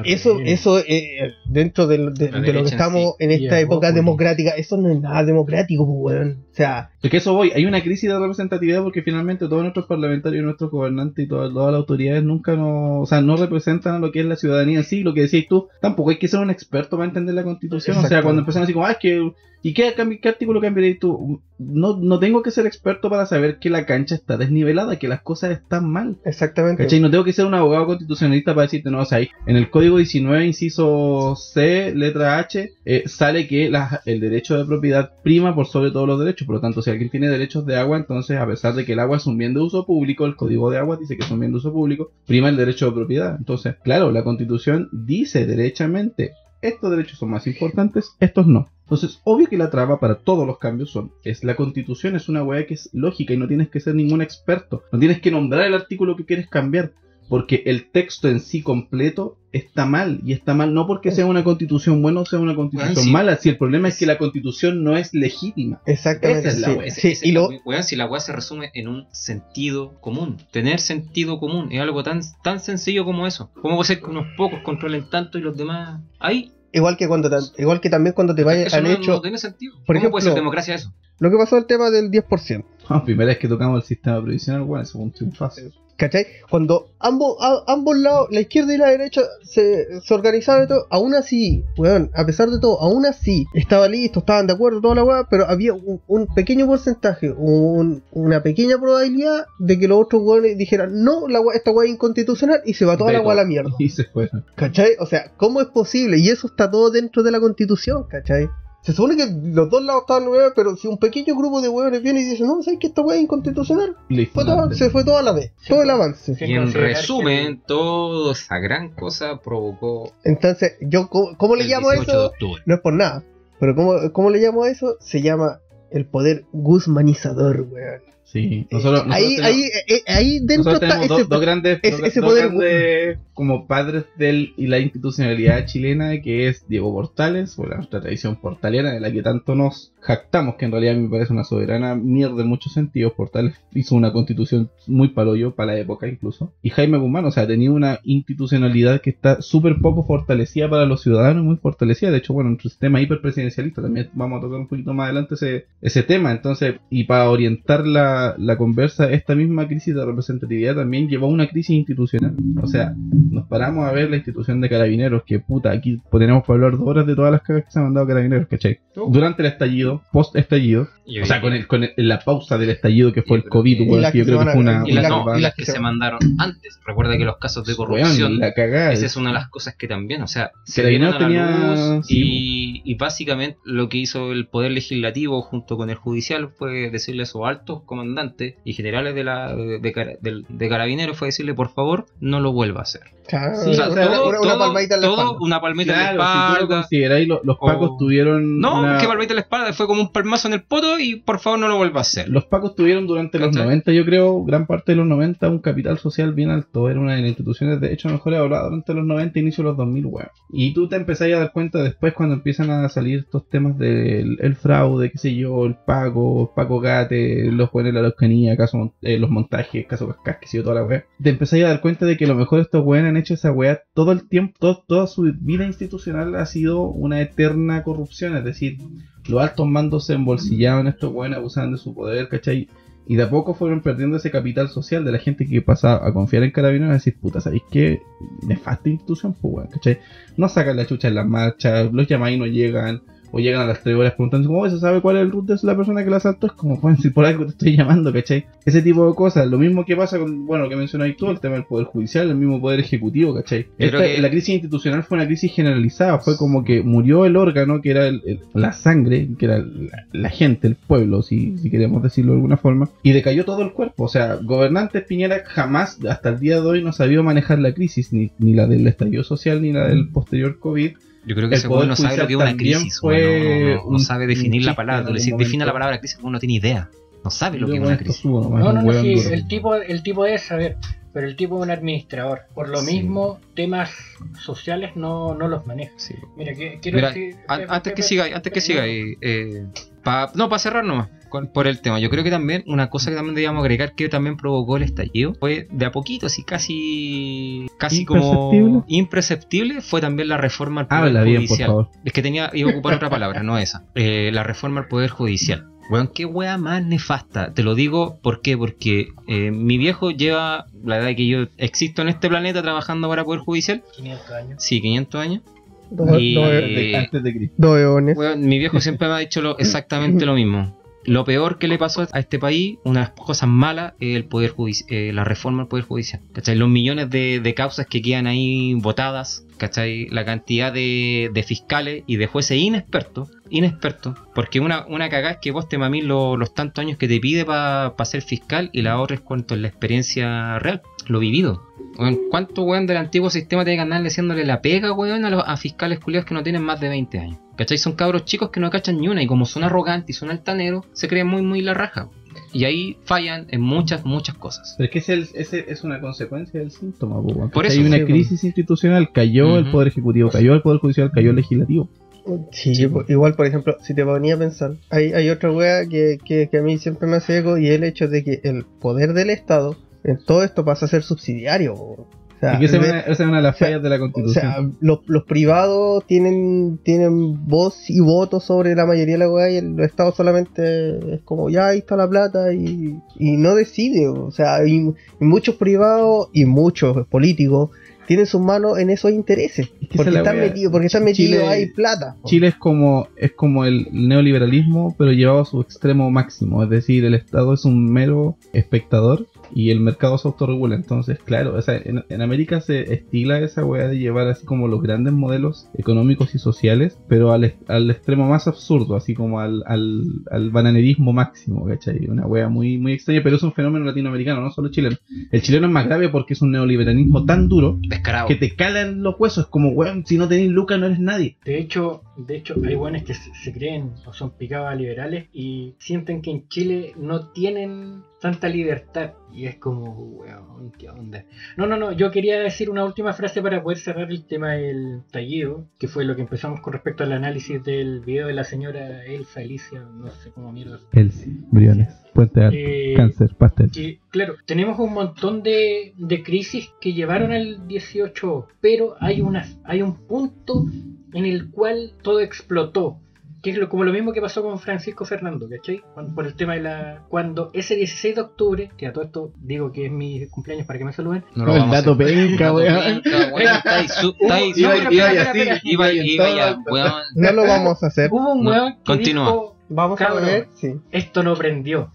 eso, eso eh, dentro del- de, La de lo que estamos en esta época democrática, eso no es nada democrático, pues, weón. O sea, Es que eso voy, hay una crisis de representatividad porque finalmente todos nuestros parlamentarios, nuestros gobernantes y todas, todas las autoridades nunca no, o sea, no representan a lo que es la ciudadanía en sí, lo que decís tú, tampoco hay que ser un experto para entender la constitución, o sea, cuando empiezan así como, ah, es que, ¿y qué, artículo cambiarías tú? No, no tengo que ser experto para saber que la cancha está desnivelada, que las cosas están mal. exactamente. ¿Cachai? No tengo que ser un abogado constitucionalista para decirte, no, o sea, ahí, en el código 19, inciso C, letra H, eh, sale que la- el derecho de propiedad prima por sobre todos los derechos. Por lo tanto, si alguien tiene derechos de agua, entonces, a pesar de que el agua es un bien de uso público, el código de agua dice que es un bien de uso público, prima el derecho de propiedad. Entonces, claro, la constitución dice derechamente, estos derechos son más importantes, estos no. Entonces, obvio que la traba para todos los cambios son, es la constitución, es una weá que es lógica y no tienes que ser ningún experto, no tienes que nombrar el artículo que quieres cambiar, porque el texto en sí completo está mal, y está mal no porque sea una constitución buena o sea una constitución Bueno, sí. mala, si el problema es que la constitución no es legítima. Exactamente. Esa es la sí, wea. sí, Ese- y lo, si la weá se resume en un sentido común. Tener sentido común es algo tan, tan sencillo como eso. ¿Cómo puede ser que unos pocos controlen tanto y los demás ahí? igual que cuando igual que también cuando te vayas al no, hecho, no tiene sentido. por ¿Cómo puede ser democracia eso? lo que pasó el tema del 10%. Ah, primera vez que tocamos el sistema previsional, bueno, eso fue un triunfazo. ¿Cachai? Cuando ambos, a- ambos lados, la izquierda y la derecha, se, se organizaron y todo, aún así, weón, a pesar de todo, aún así, estaba listo, estaban de acuerdo, toda la weá, pero había un, un pequeño porcentaje, un- una pequeña probabilidad de que los otros weones dijeran, no, la esta weá es inconstitucional y se va toda la weá a la mierda. Y se fueron. ¿Cachai? O sea, ¿cómo es posible? Y eso está todo dentro de la constitución, ¿cachai? Se supone que los dos lados estaban weón, pero si un pequeño grupo de weones viene y dice, no, ¿sabes que esta weá es inconstitucional? Listo. Fue todo- se fue toda la vez, Sí, todo el pues. avance. Y en considerar resumen, toda esa gran cosa provocó Entonces, yo, ¿cómo, cómo le llamo a 18 de eso? No es por nada, pero ¿cómo, cómo le llamo a eso? Se llama el poder guzmanizador, weón. Sí, nosotros, nosotros ahí, tenemos- ahí, eh, ahí dentro está ese... dos, grandes, ese- dos- ese dos poder- grandes como padres del y la institucionalidad chilena, que es Diego Portales, o la nuestra tradición portaliana, de la que tanto nos jactamos, que en realidad me parece una soberana mierda en muchos sentidos. Portales hizo una constitución muy paloyo, para la época incluso. Y Jaime Guzmán, o sea, tenía una institucionalidad que está súper poco fortalecida para los ciudadanos, muy fortalecida. De hecho, bueno, nuestro sistema hiperpresidencialista, también vamos a tocar un poquito más adelante ese, ese tema. Entonces, y para orientar la, la, la conversa, esta misma crisis de representatividad también llevó a una crisis institucional. O sea, nos paramos a ver la institución de carabineros, que puta, aquí tenemos para hablar dos horas de todas las cagas que se han mandado carabineros, ¿cachai? Durante el estallido, post estallido, o sea, con, el, con el- la pausa del estallido que fue el COVID, y weón, las que yo creo se que fue una. y las, una no, banda. y las que se mandaron antes. Recuerda que los casos de corrupción la cagada. Esa es una de las cosas que también, o sea, se Carabineros dieron a la tenía- luz y, y básicamente lo que hizo el Poder Legislativo junto con el Judicial fue decirle a sus altos comandantes y generales de, la, de, de de Carabineros fue decirle, por favor, no lo vuelva a hacer. Claro, Sí, o sea, o sea, una, una todo- palmadita en la todo espalda. una palmita en la Claro, si tú lo espalda. consideráis, lo- los pacos O- tuvieron. no, una- que palmita en la espalda fue como un palmazo en el poto y por favor no lo vuelva a hacer. Los pacos tuvieron durante los ¿Cachai? 90, yo creo, gran parte de los 90, un capital social bien alto. Era una de las instituciones, de hecho, mejor evaluada durante los 90, inicio de los 2000, weón. Y tú te empezás a dar cuenta después cuando empiezan a salir estos temas del el fraude, qué sé yo, el pago, Paco Gate, los jóvenes Loscanía, caso, eh, los montajes, caso Cascas, que sé yo, toda la weá. Te empezás a dar cuenta de que a lo mejor estos weones han hecho esa weá todo el tiempo, todo- toda su vida institucional ha sido una eterna corrupción, es decir, los altos mandos se embolsillaban estos weones, abusaban de su poder, ¿cachai? Y de a poco fueron perdiendo ese capital social de la gente que pasaba a confiar en carabineros y decir, puta, ¿sabéis qué? Nefasta institución, pues, weón, ¿cachai? No sacan la chucha en las marchas, los llamáis no llegan, o llegan a las 3 horas preguntando, ¿cómo se sabe cuál es el root de la persona que la asaltó? Es como, bueno, si por algo te estoy llamando, ¿cachai? Ese tipo de cosas, lo mismo que pasa con, bueno, lo que mencionáis tú, el tema del poder judicial, el mismo poder ejecutivo, ¿cachai? Esta- que- La crisis institucional fue una crisis generalizada, fue como que murió el órgano que era el- el- la sangre, que era la, la gente, el pueblo, si, si queremos decirlo de alguna forma, y decayó todo el cuerpo. O sea, gobernantes Piñera jamás, hasta el día de hoy, no sabía manejar la crisis, ni, ni la del estallido social, ni la del posterior COVID. Yo creo que El ese no sabe lo que es una crisis, no- no, fue no- sabe definir la palabra. Tú le decís, defina la palabra crisis, weón no tiene idea. No sabe lo que es una crisis. No, no, no, sí, el tipo, el tipo es saber, pero el tipo es un administrador. Por lo Sí. mismo, temas sociales no, no los maneja. Sí. Mira, que, quiero Mira, decir... an- antes que Pepe, siga, antes que siga, eh, eh, no, para cerrar nomás con- por el tema. Yo creo que también una cosa que también debíamos agregar que también provocó el estallido fue de a poquito, así casi, casi como ¿Imperceptible? fue también la reforma al poder Habla bien, por judicial. favor. Es que tenía, iba a ocupar otra palabra, no esa. Eh, la reforma al poder judicial. Weón, qué wea más nefasta. Te lo digo, ¿por qué? Porque eh, mi viejo lleva la edad que yo existo en este planeta trabajando para poder judicial. 500 años. Sí, 500 años. Dos, Y- dos- Antes de- antes de Cristo. dos eones. Weón, mi viejo siempre me ha dicho lo- exactamente lo mismo. Lo peor que le pasó a este país, una de las cosas malas, es el poder eh, la reforma al poder judicial. ¿Cachai? Los millones de, causas que quedan ahí votadas, ¿cachai? La cantidad de, fiscales y de jueces inexpertos, inexpertos, porque una, una cagada es que vos te mamís lo- los tantos años que te pide para ser fiscal y la otra es cuanto es la experiencia real, lo vivido. ¿Cuánto weón del antiguo sistema tiene que andarle haciéndole la pega, weón, a, los, a fiscales culiados que no tienen más de 20 años? ¿Cachai? Son cabros chicos que no cachan ni una y como son arrogantes y son altaneros, se creen muy, muy la raja. Y ahí fallan en muchas, muchas cosas. Pero es que ese, es el- es una consecuencia del síntoma. Por Hay eso, una sí, crisis institucional, cayó el poder ejecutivo, cayó el poder judicial, cayó el legislativo. Sí, igual, por ejemplo, si te ponía a pensar, hay, hay otra wea que, que, que a mí siempre me hace eco y es el hecho de que el poder del Estado en todo esto pasa a ser subsidiario. po. O sea, Y que esa es una, esa es una de las o sea, fallas de la O constitución. sea, los, los privados tienen, tienen voz y voto sobre la mayoría de la weá y el Estado solamente es como, ya ahí está la plata y, y no decide. O sea, hay, y muchos privados y muchos políticos tienen sus manos en esos intereses. Es que Porque están metidos, porque están Chile- metidos ahí plata. Chile es como es como el neoliberalismo, pero llevado a su extremo máximo. Es decir, el Estado es un mero espectador y el mercado se autorregula. Entonces, claro, o sea, en, en América se estila esa weá de llevar así como los grandes modelos económicos y sociales, pero al, al extremo más absurdo, así como al, al, al bananerismo máximo, ¿cachai? Una weá muy, muy extraña, pero es un fenómeno latinoamericano, no solo chileno. El chileno es más grave porque es un neoliberalismo tan duro Descarado. que te calan los huesos. Es como, weón, si no tenés lucas no eres nadie. De hecho, de hecho, hay buenos que se, creen o son picados a liberales y sienten que en Chile no tienen tanta libertad. Y es como, weón, qué onda. No, no, no, yo quería decir una última frase para poder cerrar el tema del tallido, que fue lo que empezamos con respecto al análisis del video de la señora Elsa Alicia, no sé cómo mierda. Elsie, Briones, Puente Alto, Eh, Cáncer, Pastel. que, claro, tenemos un montón de, de crisis que llevaron al 18, pero hay, una, hay un punto en el cual todo explotó. que es lo- como lo mismo que pasó con Francisco Fernando, ¿cachai? Cuando- por el tema de la. Cuando ese 16 de octubre, que a todo esto digo que es mi cumpleaños para que me saluden, No lo el vamos a dato hacer. penca, weón. no. No lo vamos a hacer. hubo un No, weón que continúa. dijo: Vamos a ver, sí. Esto no prendió.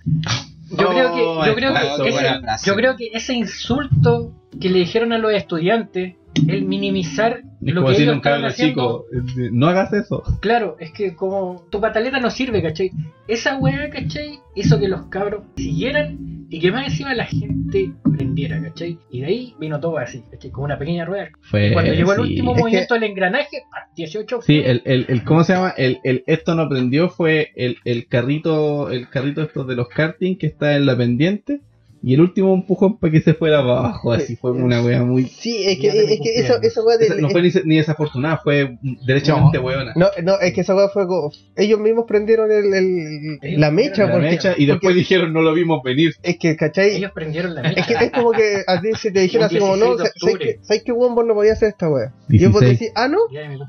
Yo Oh, creo que, yo creo que, eso, ese, yo creo que ese insulto que le dijeron a los estudiantes, el minimizar Es lo como que decirle a ellos un cabro chico, eh, no hagas eso. Claro, es que como tu pataleta no sirve, ¿cachai? Esa weá, ¿cachai? Hizo que los cabros siguieran y que más encima la gente prendiera, ¿cachai? Y de ahí vino todo así, ¿cachai? Como una pequeña rueda. Fue, Cuando llegó el sí. último Es que- movimiento del engranaje, ¡pa! 18 Sí, el, el, el- ¿cómo se llama? El, el esto no prendió fue el, el carrito, el carrito estos de los karting que está en la pendiente y el último empujón para que se fuera para abajo, así fue una wea muy Sí, es que, es que eso, eso de- esa- no fue ni, ni desafortunada, fue derechamente weona. No, no, es que esa weá fue como. Ellos mismos prendieron el, la mecha, La porque, mecha, y después dijeron no lo vimos venir. es que, ¿cachai? Ellos prendieron la Es que mecha. es como que a ti se te dijera Un así como, no, 16 de ¿sabes que, ¿sabes que weón, vos no podías hacer esta weá? Y vos 16. decís, ah, no,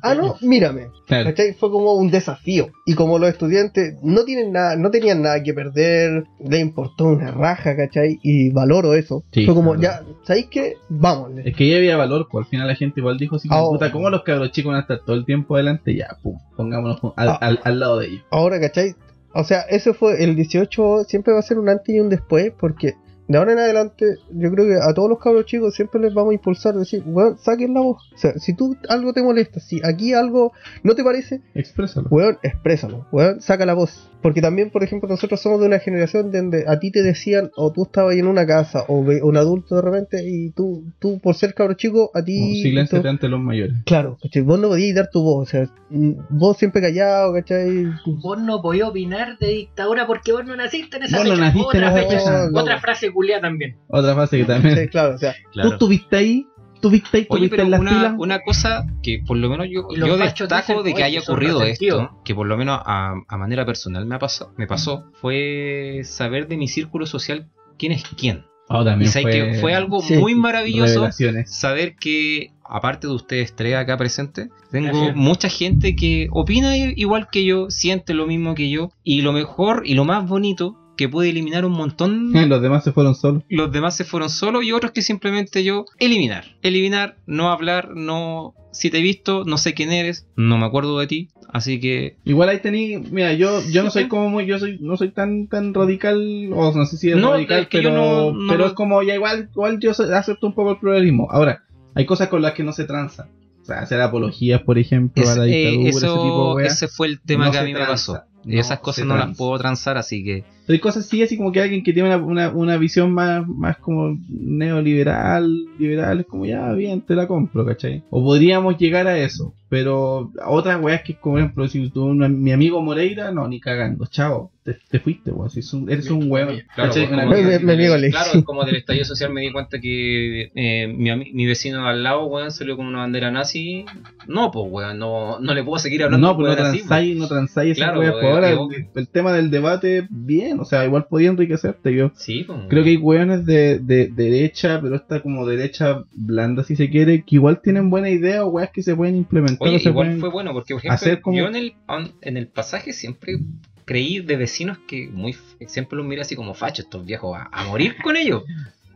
ah, no, mírame. Claro. ¿Cachai? Fue como un desafío. Y como los estudiantes no tienen nada, no tenían nada que perder, le importó una raja, ¿cachai? Y valoro eso. Sí, Fue como, claro. ya, ¿sabéis qué? Vámonos. Es que ya había valor, pues al final la gente igual dijo así como, puta, ¿cómo los cabros chicos van a estar todo el tiempo adelante? Ya, pum, pongámonos al, Ah. al, al lado de ellos. Ahora, ¿cachai? O sea, eso fue el 18, siempre va a ser un antes y un después, porque de ahora en adelante, yo creo que a todos los cabros chicos siempre les vamos a impulsar, decir, weón, saquen la voz. O sea, si tú algo te molesta, si aquí algo no te parece, Exprésalo. weón, exprésalo, weón, saca la voz. Porque también, por ejemplo, nosotros somos de una generación donde a ti te decían, o tú estabas en una casa, o ve- un adulto de repente, y tú, tú por ser cabro chico, a No, ti... silénciate tú- ante los mayores. Claro, ¿cachai? Vos no podías dar tu voz, o sea, mm, vos siempre callado, ¿cachai? Vos no podías opinar de dictadura porque vos no naciste en esa Vos no fecha. naciste en Otra esa fecha. fecha. Otra frase culia también. Otra fase que también. Sí, claro, o sea, Claro. ¿Tú estuviste ahí? ¿Tuviste ahí? Oye, ¿Tuviste pero en las una, filas? una cosa que por lo menos yo, Y yo destaco dicen, de que "Oye, haya ocurrido resentidos". esto, que por lo menos a, a manera personal me, ha pasado, me pasó, fue saber de mi círculo social quién es quién. Oh, Y también sabes fue, que fue algo sí, muy maravilloso saber que, aparte de ustedes tres acá presentes, tengo Gracias. mucha gente que opina igual que yo, siente lo mismo que yo, y lo mejor y lo más bonito, que puede eliminar un montón Los demás se fueron solos. los demás se fueron solos y otros que simplemente yo eliminar. Eliminar, no hablar, no... Si te he visto, no sé quién eres, no me acuerdo de ti, así que... Igual ahí tení, mira, yo, yo no soy como muy, yo soy, no soy tan, tan radical, o no sé si es No, radical, es que pero, no- no pero lo- es como ya igual, igual yo acepto un poco el pluralismo. Ahora, hay cosas con las que no se tranza. O sea, hacer apologías, por ejemplo, es- a la eh, dictadura, ese tipo eso, de weas. ese fue el tema que a mí me pasó. Y esas cosas no las puedo transar, así que... Pero hay cosas sí, así como que alguien que tiene una, una, una visión más, más como neoliberal, liberal, es como ya, bien, te la compro, ¿cachai? O podríamos llegar a eso, pero a otras weas que, como por ejemplo, si tú, una- mi amigo Moreira, no, ni cagando, chao, te, te fuiste, weón, si eres un weón, Claro, pues, como Me- así. claro, como del estallido social me di cuenta que eh, mi, mi vecino al lado, weón, salió con una bandera nazi. No, pues, weón, no, no le puedo seguir hablando. No, pues no así, pues. transáis, no transáis esa Claro, wea. pues, Pues ahora el tema del debate, bien, o sea, igual podía enriquecerte, yo Sí, pues. Creo que hay weones de, de derecha, pero esta como derecha blanda si se quiere, que igual tienen buena idea o weas que se pueden implementar. Oye, se igual fue bueno, porque por ejemplo, hacer como- yo en el, en el pasaje siempre creí de vecinos que muy siempre los miré así como fachos estos viejos a, a morir con ellos.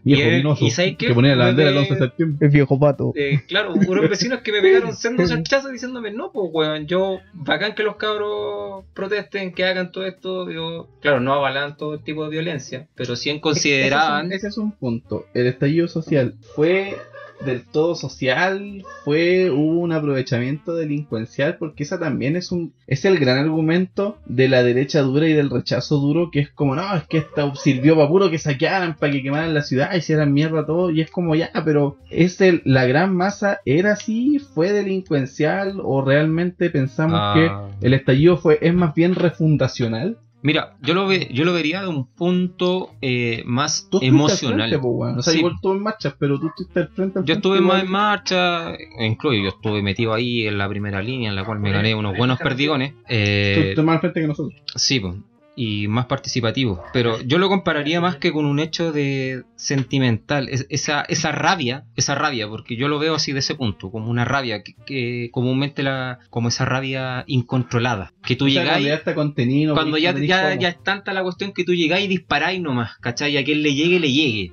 Viejo vinoso, y ¿sabes qué? que ponía la bandera el Fue 11 de septiembre. el viejo pato. Eh, claro, unos vecinos que me pegaron sendos hachazos diciéndome, no, pues weón, yo, bacán que los cabros protesten, que hagan todo esto, yo, claro, no avalan todo el tipo de violencia, pero sí consideraban, Ese es, un, ese es un punto. El estallido social fue del todo social, fue hubo un aprovechamiento delincuencial, porque esa también es un es el gran argumento de la derecha dura y del rechazo duro, que es como, no, es que esta sirvió para puro que saquearan, para que quemaran la ciudad, hicieran mierda todo, y es como ya, pero es el, la gran masa era así, fue delincuencial, o realmente pensamos Ah. que el estallido fue, es más bien refundacional. Mira, yo lo ve, yo lo vería de un punto eh, más Tú emocional. frente, po, weón. O sea, Sí. igual tú en marchas, pero tú estuviste al frente. al Yo frente estuve igual. más en marcha, incluyo, yo estuve metido ahí en la primera línea, en la cual me gané unos buenos perdigones. Tú Eh, estuviste más al frente que nosotros. Sí, pues. Y más participativo. Pero yo lo compararía más que con un hecho de sentimental, es- esa, esa rabia, esa rabia, porque yo lo veo así de ese punto, como una rabia que, que comúnmente la, como esa rabia incontrolada, que tú O sea, llegáis cuando ya está contenido. cuando ya, ya, ya es tanta la cuestión que tú llegáis y disparáis nomás, ¿cachai? Y a quien le llegue, le llegue.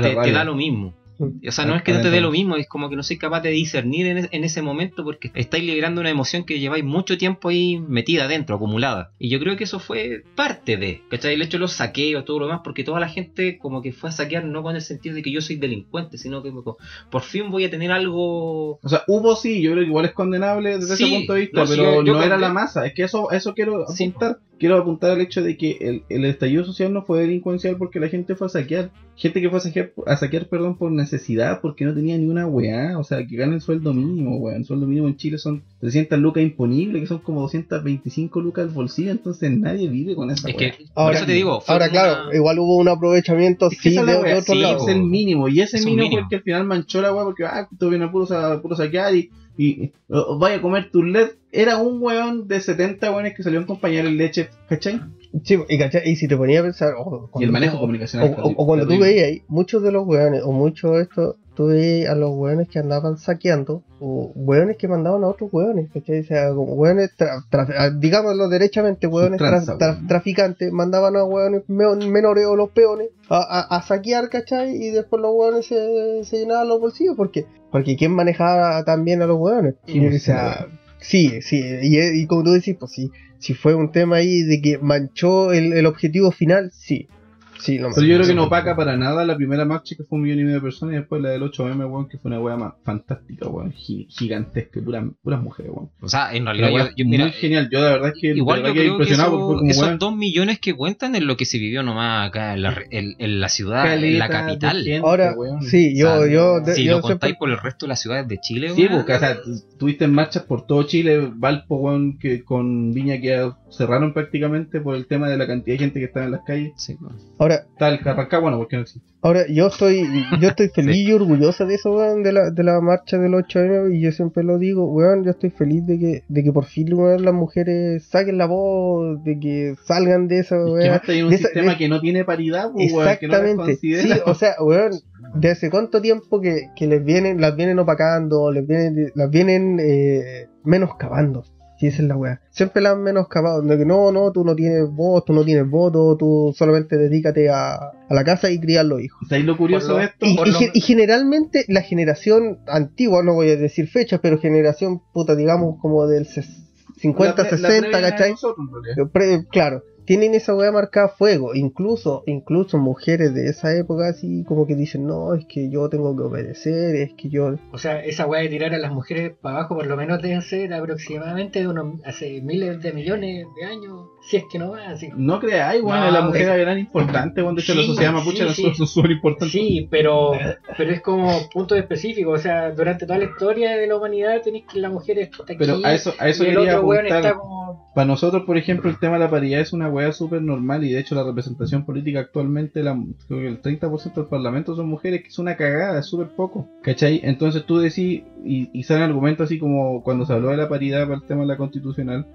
Te, te da lo mismo. O sea, no es que no te dé lo mismo, es como que no soy capaz de discernir en, es- en ese momento porque estáis liberando una emoción que lleváis mucho tiempo ahí metida adentro, acumulada. Y yo creo que eso fue parte de, ¿cachai? El hecho de los saqueos, todo lo demás, porque toda la gente como que fue a saquear no con el sentido de que yo soy delincuente, sino que como, por fin voy a tener algo... O sea, hubo sí, yo creo que igual es condenable desde Sí, ese punto de vista, no, pero yo- yo no era la masa. Es que eso, eso quiero Sí. Quiero apuntar al hecho de que el, el estallido social no fue delincuencial porque la gente fue a saquear. Gente que fue a saquear, a saquear perdón, por necesidad, porque no tenía ni una weá. O sea, que ganen sueldo mínimo, weón. El sueldo mínimo en Chile son 300 lucas imponibles, que son como 225 lucas al bolsillo. Entonces nadie vive con esa Es weá. que, por Ahora- eso te digo, Ahora, claro, igual hubo un aprovechamiento Es que sí, de, la de wea, otro sí, lado. es el mínimo. Y ese mínimo, mínimo. fue el que al final manchó la weá porque, ah, tú vienes a puro, sa- puro saquear y, y, o- vaya a comer tu LED. Era un weón de 70 weones que salió a acompañar el leche, ¿cachai? Sí, y, ¿cachai? y si te ponía a pensar, oh, Y el manejo comunicacional. O, o- o cuando tú veías ahí, muchos de los weones, o muchos de estos, veías a los weones que andaban saqueando, o weones que mandaban a otros weones, ¿cachai? O sea, como ah, digámoslo derechamente, tranza, tra- weón. traficantes, mandaban a weones me- menores o los peones a, a- a saquear, ¿cachai? Y después los weones se, se llenaban los bolsillos, porque porque ¿quién manejaba también a los weones? Sí, Y, o pues, sea, sí, sí, y, y como tú decís, pues sí, si fue un tema ahí de que manchó el, el objetivo final, sí. Sí, lo Pero yo creo que no opaca para nada la primera marcha que fue un millón y medio de personas y después la del 8M, weón, que fue una weá más fantástica, weón, gi- gigantesca, y puras, puras mujeres, weón. O sea, en realidad yo, yo- mira, muy genial, yo la verdad es que Igual yo creo que impresionado porque eso- fue como, esos weón, dos millones que cuentan es lo que se vivió nomás acá en la, re- en- en la ciudad, en la capital. gente, Ahora, weón. sí, yo, O sea, yo, de- si yo lo contáis siempre- por el resto de las ciudades de Chile, Sí, weón, porque, o sea, tu- tuviste marchas por todo Chile, Valpo, weón, que con Viña que cerraron prácticamente por el tema de la cantidad de gente que estaba en las calles. sí, weón. ahora, Carrancá, bueno, porque no existe. ahora yo estoy, yo estoy feliz y orgullosa de eso, weón, de la, de la marcha del 8M, y yo siempre lo digo, weón, yo estoy feliz de que, de que por fin, weón, las mujeres saquen la voz, de que salgan de eso, Es que weón. más está en un de esa- sistema de- que no tiene paridad, pues, weón, que no las Exactamente, considera. sí, o sea, weón, de hace cuánto tiempo que, que les vienen, las vienen opacando, les vienen, las vienen eh, menoscabando. Sí, esa es la weá. Siempre las han menoscabado. De que no, no, tú no tienes voz, tú no tienes voto, tú solamente dedícate a, a la casa y criar los hijos. ¿Sabéis lo curioso Por lo- de esto? Y, Por y lo- ge- y generalmente la generación antigua, no voy a decir fechas, pero generación, puta, digamos como del ses- 50, La pre- la 60, previa de ¿cachai? nosotros. Pre- claro, tienen esa weá marcada a fuego. Incluso, incluso mujeres de esa época así como que dicen, no, es que yo tengo que obedecer, es que yo... O sea, esa weá de tirar a las mujeres para abajo por lo menos deben ser aproximadamente de unos hace miles de millones de años, si es que no más. Así. No creáis, weón, No, las mujeres es- eran importantes, weón, de hecho la sociedad mapuche sí, son súper importantes. Sí, pero, pero es como punto específico. O sea, durante toda la historia de la humanidad tenéis que la mujer está aquí Pero a eso, a eso quería apuntar. como. Para nosotros, por ejemplo, el tema de la paridad es una weá súper normal y de hecho la representación política actualmente, la, creo que el 30% del parlamento son mujeres, que es una cagada, es súper poco. ¿Cachai? Entonces tú decís, y, y salen argumentos así como cuando se habló de la paridad para el tema de la constitucional,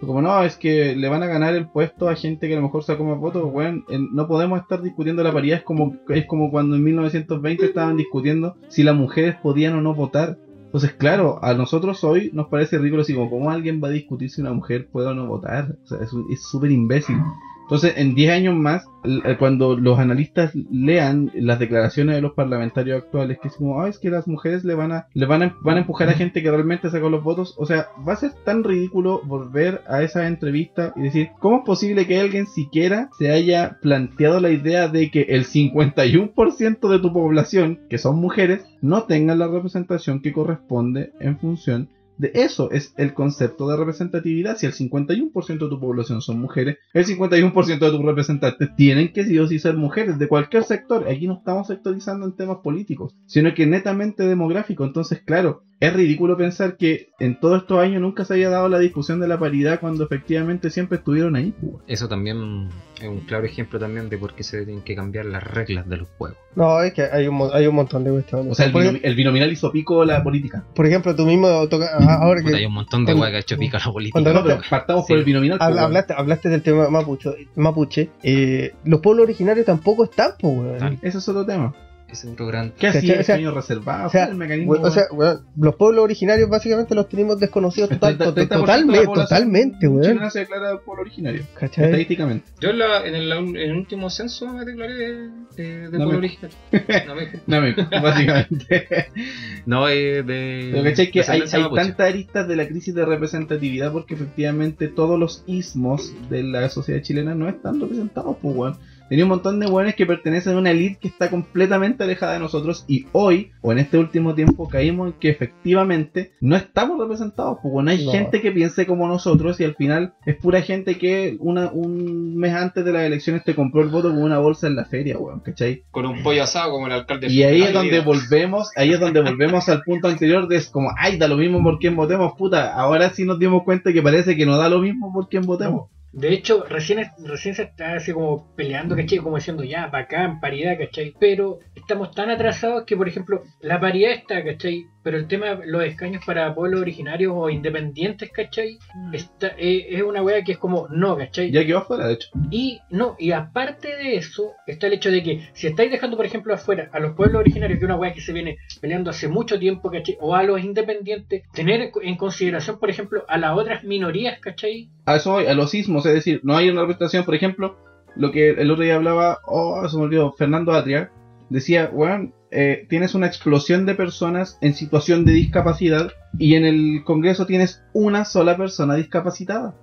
como no, es que le van a ganar el puesto a gente que a lo mejor sacó más votos, en- no podemos estar discutiendo la paridad, es como, es como cuando en 1920 estaban discutiendo si las mujeres podían o no votar. Entonces, claro, a nosotros hoy nos parece ridículo así como, ¿cómo alguien va a discutir si una mujer puede o no votar? O sea, es súper imbécil. Entonces, en 10 años más, eh, cuando los analistas lean las declaraciones de los parlamentarios actuales, que es como, ah, es que las mujeres le van a, le van a, van a empujar a gente que realmente sacó los votos, o sea, va a ser tan ridículo volver a esa entrevista y decir, ¿cómo es posible que alguien siquiera se haya planteado la idea de que el 51% de tu población, que son mujeres, no tengan la representación que corresponde en función de eso es el concepto de representatividad. Si el 51% de tu población son mujeres, el 51% de tus representantes tienen que sí o sí ser mujeres de cualquier sector. Aquí no estamos sectorizando en temas políticos, sino que netamente demográfico. Entonces, claro, es ridículo pensar que en todos estos años nunca se había dado la discusión de la paridad cuando efectivamente siempre estuvieron ahí. Eso también es un claro ejemplo también de por qué se tienen que cambiar las reglas de los juegos. No, es que hay un, mo- hay un montón de cuestiones. O sea, el, por, binomi- el binominal hizo pico la política. por ejemplo, tú mismo toca- ah, ahora Puta, hay que un montón de cuando- que ha hecho pica la política. cuando No, pero partamos Sí. por el binominal. pues, habla- weón. hablaste, hablaste del tema mapuche, mapuche eh, los pueblos originarios tampoco están, pues, weón. Ese es otro tema. Ese es otro gran... ¿Qué hacía el sueño reservado? O sea, ¿Cuál es el mecanismo? we- o sea, weón, los pueblos originarios básicamente los tenemos desconocidos total- 30% de la totalmente, totalmente, weón. chilena se declara pueblo originario. ¿Cachai? Estadísticamente. Yo en, la- en el, en el último censo me declaré de, de, No pueblo me- originario. No, me- No, me- básicamente. no eh, de... Pero ¿cachai? Que hay, hay tantas aristas de la crisis de representatividad porque efectivamente todos los ismos de la sociedad chilena no están representados, pues, weón. Tenía un montón de weones que pertenecen a una elite que está completamente alejada de nosotros y hoy, o en este último tiempo, caímos en que efectivamente no estamos representados, pues, weón. Hay No. gente que piense como nosotros y al final es pura gente que una, un mes antes de las elecciones te compró el voto con una bolsa en la feria, weón, ¿cachai? Con un pollo asado como el alcalde. Y ahí es donde volvemos, ahí es donde volvemos al punto anterior de es como, ay, da lo mismo por quién votemos, puta, ahora sí nos dimos cuenta que parece que no da lo mismo por quién votemos. De hecho, recién, recién se está así como peleando, ¿cachai? Como diciendo, ya, bacán, paridad, ¿cachai? Pero estamos tan atrasados que, por ejemplo, la paridad está, ¿cachai? Pero el tema de los escaños para pueblos originarios o independientes, ¿cachai? Está, eh, es una wea que es como, no, ¿cachai? Ya quedó afuera, de hecho. Y no, y aparte de eso, está el hecho de que si estáis dejando, por ejemplo, afuera a los pueblos originarios, que es una weá que se viene peleando hace mucho tiempo, ¿cachai? O a los independientes, tener en consideración, por ejemplo, a las otras minorías, ¿cachai? A eso voy, a los sismos, es decir, no hay una representación, por ejemplo, lo que el otro día hablaba, oh, se me olvidó, Fernando Atria, decía, weón, eh, tienes una explosión de personas en situación de discapacidad y en el Congreso tienes una sola persona discapacitada.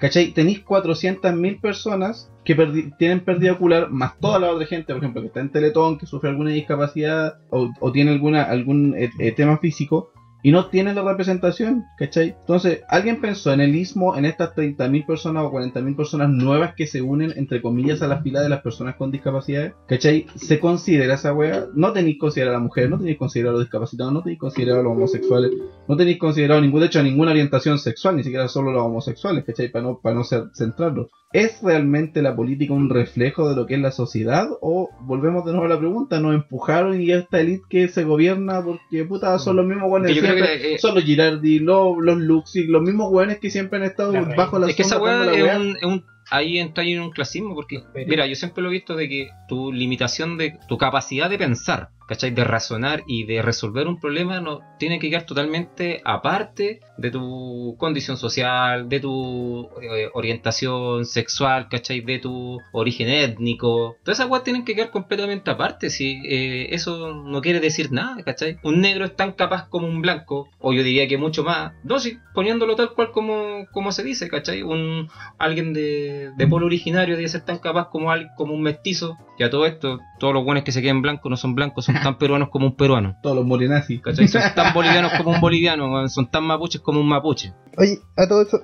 ¿Cachai? Tenéis 400.000 personas que tienen pérdida ocular, más toda la otra gente, por ejemplo, que está en Teletón, que sufre alguna discapacidad o, o tiene alguna, algún eh, eh, tema físico, y no tienen la representación, ¿cachai? Entonces, ¿alguien pensó en el istmo, en estas 30.000 personas o 40.000 personas nuevas que se unen, entre comillas, a la fila de las personas con discapacidades? ¿Cachai? ¿Se considera esa wea? No tenéis considerado a la mujer, no tenéis considerado a los discapacitados, no tenéis considerado a los homosexuales, no tenéis considerado ningún, de hecho, ninguna orientación sexual, ni siquiera solo los homosexuales, ¿cachai? Para no, para no ser, centrarlo. ¿Es realmente la política un reflejo de lo que es la sociedad? ¿O volvemos de nuevo a la pregunta? ¿Nos empujaron y esta elite que se gobierna porque puta son los mismos que, eh, son los Girardi, los, los Luxi, los mismos weones que siempre han estado La bajo la Es que esa weá es la weá. un, es un- Ahí entra ahí en un clasismo porque, mira, yo siempre lo he visto de que tu limitación de tu capacidad de pensar, ¿cachai? De razonar y de resolver un problema no tiene que quedar totalmente aparte de tu condición social, de tu eh, orientación sexual, ¿cachai? De tu origen étnico. Todas esas weas tienen que quedar completamente aparte. Si eh, eso no quiere decir nada, ¿cachai? Un negro es tan capaz como un blanco, o yo diría que mucho más. No, sí, poniéndolo tal cual como, como se dice, ¿cachai? Un, alguien de, de polo originario debe ser tan capaz como, como un mestizo. Y a todo esto, todos los buenos que se queden blancos no son blancos, son tan peruanos como un peruano. Todos los morenazis. ¿Cachai? Son tan bolivianos como un boliviano, son tan mapuches como un mapuche. Oye, a todo eso.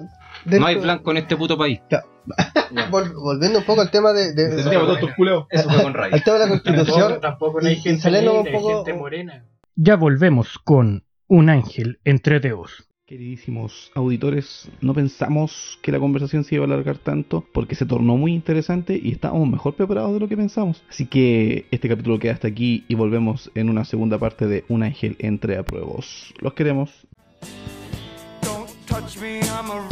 No hay blanco en este puto país. Vol- volviendo un poco al tema de, de- Se Eso culeos. Eso fue con Ray. al tema de la Tampoco, constitución. tampoco no hay y- y gente saliendo un negra, hay poco- gente morena. Ya volvemos con Un Ángel entre Deos. Queridísimos auditores, no pensamos que la conversación se iba a alargar tanto porque se tornó muy interesante y estábamos mejor preparados de lo que pensamos. Así que este capítulo queda hasta aquí y volvemos en una segunda parte de Un Ángel entre apruebos. Los queremos. Don't touch me, I'm a